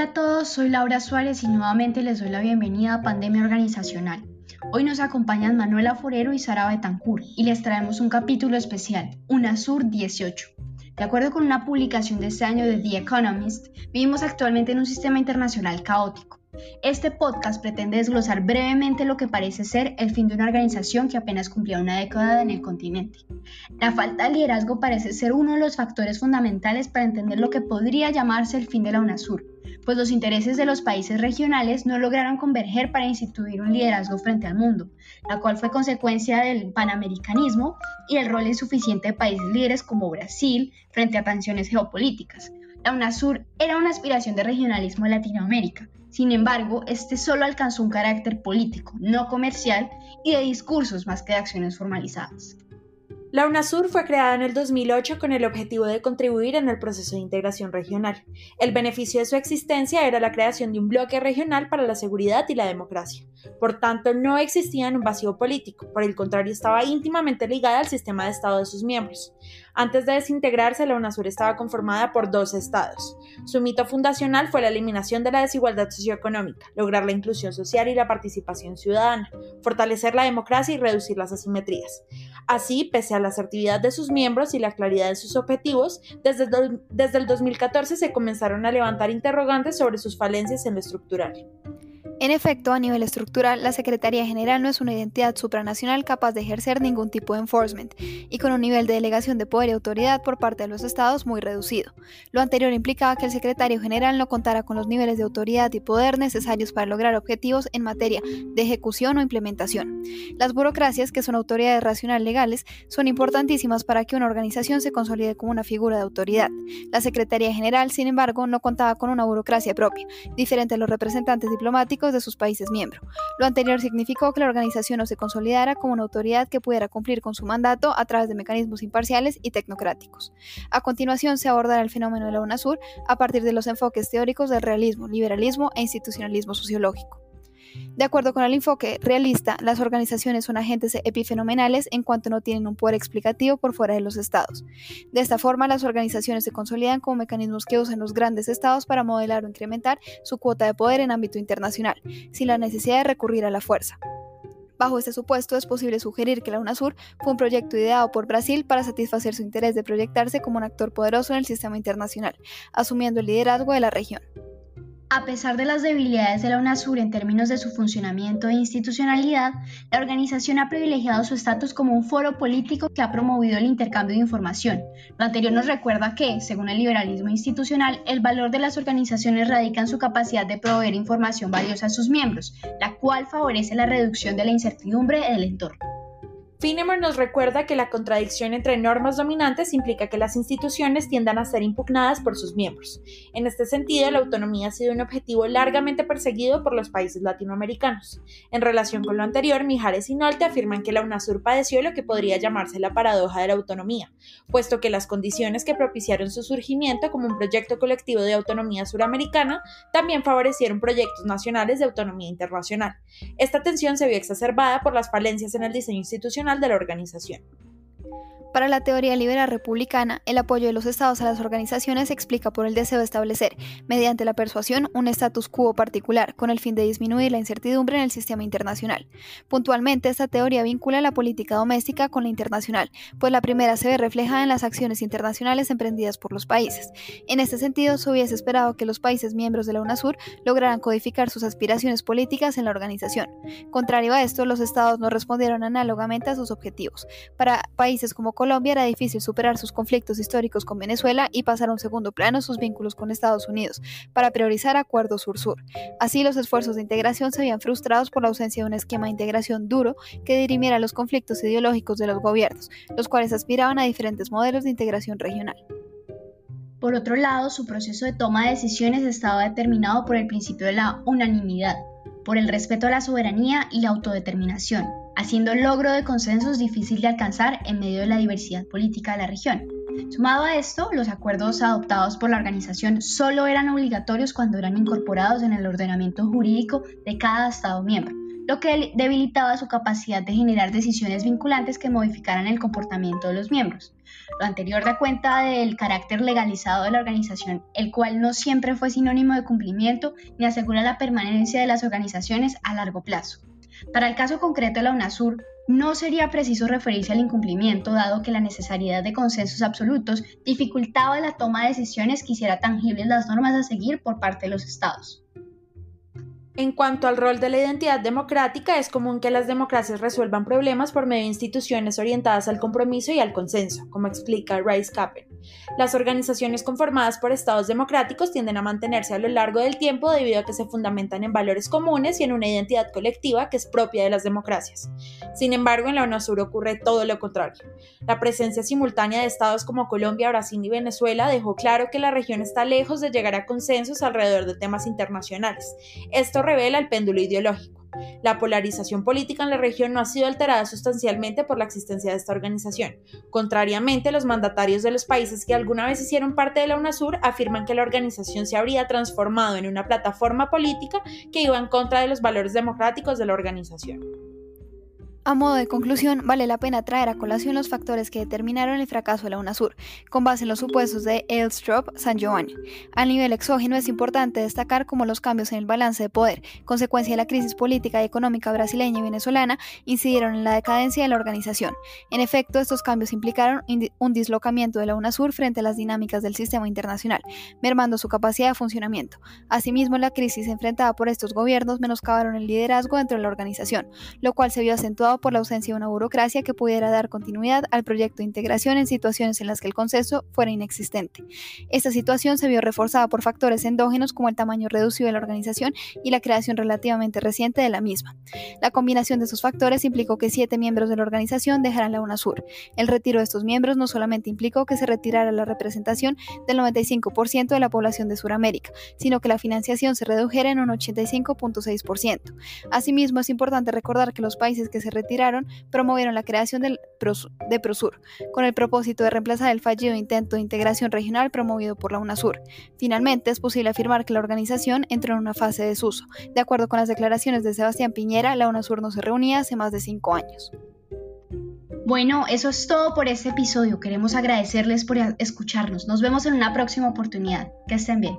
Hola a todos, soy Laura Suárez y nuevamente les doy la bienvenida a Pandemia Organizacional. Hoy nos acompañan Manuela Forero y Sara Betancourt y les traemos un capítulo especial, UNASUR 18. De acuerdo con una publicación de este año de The Economist, vivimos actualmente en un sistema internacional caótico este podcast pretende desglosar brevemente lo que parece ser el fin de una organización que apenas cumplía una década en el continente. La falta de liderazgo parece ser uno de los factores fundamentales para entender lo que podría llamarse el fin de la UNASUR, pues los intereses de los países regionales no lograron converger para instituir un liderazgo frente al mundo, la cual fue consecuencia del panamericanismo y el rol insuficiente de países líderes como Brasil frente a tensiones geopolíticas. La UNASUR era una aspiración de regionalismo en Latinoamérica, sin embargo, este solo alcanzó un carácter político, no comercial y de discursos más que de acciones formalizadas. La UNASUR fue creada en el 2008 con el objetivo de contribuir en el proceso de integración regional. El beneficio de su existencia era la creación de un bloque regional para la seguridad y la democracia. Por tanto, no existía un vacío político, por el contrario, estaba íntimamente ligada al sistema de Estado de sus miembros. Antes de desintegrarse, la UNASUR estaba conformada por dos estados. Su mito fundacional fue la eliminación de la desigualdad socioeconómica, lograr la inclusión social y la participación ciudadana, fortalecer la democracia y reducir las asimetrías. Así, pese a la asertividad de sus miembros y la claridad de sus objetivos, desde, desde el 2014 se comenzaron a levantar interrogantes sobre sus falencias en lo estructural. En efecto, a nivel estructural, la Secretaría General no es una entidad supranacional capaz de ejercer ningún tipo de enforcement y con un nivel de delegación de poder y autoridad por parte de los estados muy reducido. Lo anterior implicaba que el Secretario General no contara con los niveles de autoridad y poder necesarios para lograr objetivos en materia de ejecución o implementación. Las burocracias, que son autoridades racional legales, son importantísimas para que una organización se consolide como una figura de autoridad. La Secretaría General, sin embargo, no contaba con una burocracia propia, diferente a los representantes diplomáticos de sus países miembros. Lo anterior significó que la organización no se consolidara como una autoridad que pudiera cumplir con su mandato a través de mecanismos imparciales y tecnocráticos. A continuación se abordará el fenómeno de la UNASUR a partir de los enfoques teóricos del realismo, liberalismo e institucionalismo sociológico. De acuerdo con el enfoque realista, las organizaciones son agentes epifenomenales en cuanto no tienen un poder explicativo por fuera de los estados. De esta forma, las organizaciones se consolidan como mecanismos que usan los grandes estados para modelar o incrementar su cuota de poder en ámbito internacional, sin la necesidad de recurrir a la fuerza. Bajo este supuesto, es posible sugerir que la UNASUR fue un proyecto ideado por Brasil para satisfacer su interés de proyectarse como un actor poderoso en el sistema internacional, asumiendo el liderazgo de la región. A pesar de las debilidades de la UNASUR en términos de su funcionamiento e institucionalidad, la organización ha privilegiado su estatus como un foro político que ha promovido el intercambio de información. Lo anterior nos recuerda que, según el liberalismo institucional, el valor de las organizaciones radica en su capacidad de proveer información valiosa a sus miembros, la cual favorece la reducción de la incertidumbre del entorno. Finemer nos recuerda que la contradicción entre normas dominantes implica que las instituciones tiendan a ser impugnadas por sus miembros. En este sentido, la autonomía ha sido un objetivo largamente perseguido por los países latinoamericanos. En relación con lo anterior, Mijares y Nolte afirman que la UNASUR padeció lo que podría llamarse la paradoja de la autonomía, puesto que las condiciones que propiciaron su surgimiento como un proyecto colectivo de autonomía suramericana también favorecieron proyectos nacionales de autonomía internacional. Esta tensión se vio exacerbada por las falencias en el diseño institucional de la organización. Para la teoría liberal republicana, el apoyo de los estados a las organizaciones se explica por el deseo de establecer, mediante la persuasión, un status quo particular, con el fin de disminuir la incertidumbre en el sistema internacional. Puntualmente, esta teoría vincula la política doméstica con la internacional, pues la primera se ve reflejada en las acciones internacionales emprendidas por los países. En este sentido, se hubiese esperado que los países miembros de la UNASUR lograran codificar sus aspiraciones políticas en la organización. Contrario a esto, los estados no respondieron análogamente a sus objetivos. Para países como Colombia era difícil superar sus conflictos históricos con Venezuela y pasar a un segundo plano sus vínculos con Estados Unidos, para priorizar acuerdos sur-sur. Así, los esfuerzos de integración se habían frustrados por la ausencia de un esquema de integración duro que dirimiera los conflictos ideológicos de los gobiernos, los cuales aspiraban a diferentes modelos de integración regional. Por otro lado, su proceso de toma de decisiones estaba determinado por el principio de la unanimidad, por el respeto a la soberanía y la autodeterminación, haciendo logro de consensos difícil de alcanzar en medio de la diversidad política de la región. Sumado a esto, los acuerdos adoptados por la organización solo eran obligatorios cuando eran incorporados en el ordenamiento jurídico de cada Estado miembro, lo que debilitaba su capacidad de generar decisiones vinculantes que modificaran el comportamiento de los miembros. Lo anterior da cuenta del carácter legalizado de la organización, el cual no siempre fue sinónimo de cumplimiento ni asegura la permanencia de las organizaciones a largo plazo. Para el caso concreto de la UNASUR, no sería preciso referirse al incumplimiento, dado que la necesidad de consensos absolutos dificultaba la toma de decisiones que hiciera tangibles las normas a seguir por parte de los estados. En cuanto al rol de la identidad democrática, es común que las democracias resuelvan problemas por medio de instituciones orientadas al compromiso y al consenso, como explica Rice Cappen. Las organizaciones conformadas por estados democráticos tienden a mantenerse a lo largo del tiempo debido a que se fundamentan en valores comunes y en una identidad colectiva que es propia de las democracias. Sin embargo, en la UNASUR ocurre todo lo contrario. La presencia simultánea de estados como Colombia, Brasil y Venezuela dejó claro que la región está lejos de llegar a consensos alrededor de temas internacionales. Esto revela el péndulo ideológico. La polarización política en la región no ha sido alterada sustancialmente por la existencia de esta organización. Contrariamente, los mandatarios de los países que alguna vez hicieron parte de la UNASUR afirman que la organización se habría transformado en una plataforma política que iba en contra de los valores democráticos de la organización. A modo de conclusión, vale la pena traer a colación los factores que determinaron el fracaso de la UNASUR, con base en los supuestos de Elstrop San Giovanni. A nivel exógeno es importante destacar cómo los cambios en el balance de poder, consecuencia de la crisis política y económica brasileña y venezolana, incidieron en la decadencia de la organización. En efecto, estos cambios implicaron un dislocamiento de la UNASUR frente a las dinámicas del sistema internacional, mermando su capacidad de funcionamiento. Asimismo, la crisis enfrentada por estos gobiernos menoscabaron el liderazgo dentro de la organización, lo cual se vio acentuado por la ausencia de una burocracia que pudiera dar continuidad al proyecto de integración en situaciones en las que el consenso fuera inexistente. Esta situación se vio reforzada por factores endógenos como el tamaño reducido de la organización y la creación relativamente reciente de la misma. La combinación de estos factores implicó que siete miembros de la organización dejaran la UNASUR. El retiro de estos miembros no solamente implicó que se retirara la representación del 95% de la población de Sudamérica, sino que la financiación se redujera en un 85.6%. Asimismo, es importante recordar que los países que se retiraron, promovieron la creación del de Prosur, con el propósito de reemplazar el fallido intento de integración regional promovido por la UNASUR. Finalmente, es posible afirmar que la organización entró en una fase de desuso. De acuerdo con las declaraciones de Sebastián Piñera, la UNASUR no se reunía hace más de cinco años. Bueno, eso es todo por este episodio. Queremos agradecerles por escucharnos. Nos vemos en una próxima oportunidad. Que estén bien.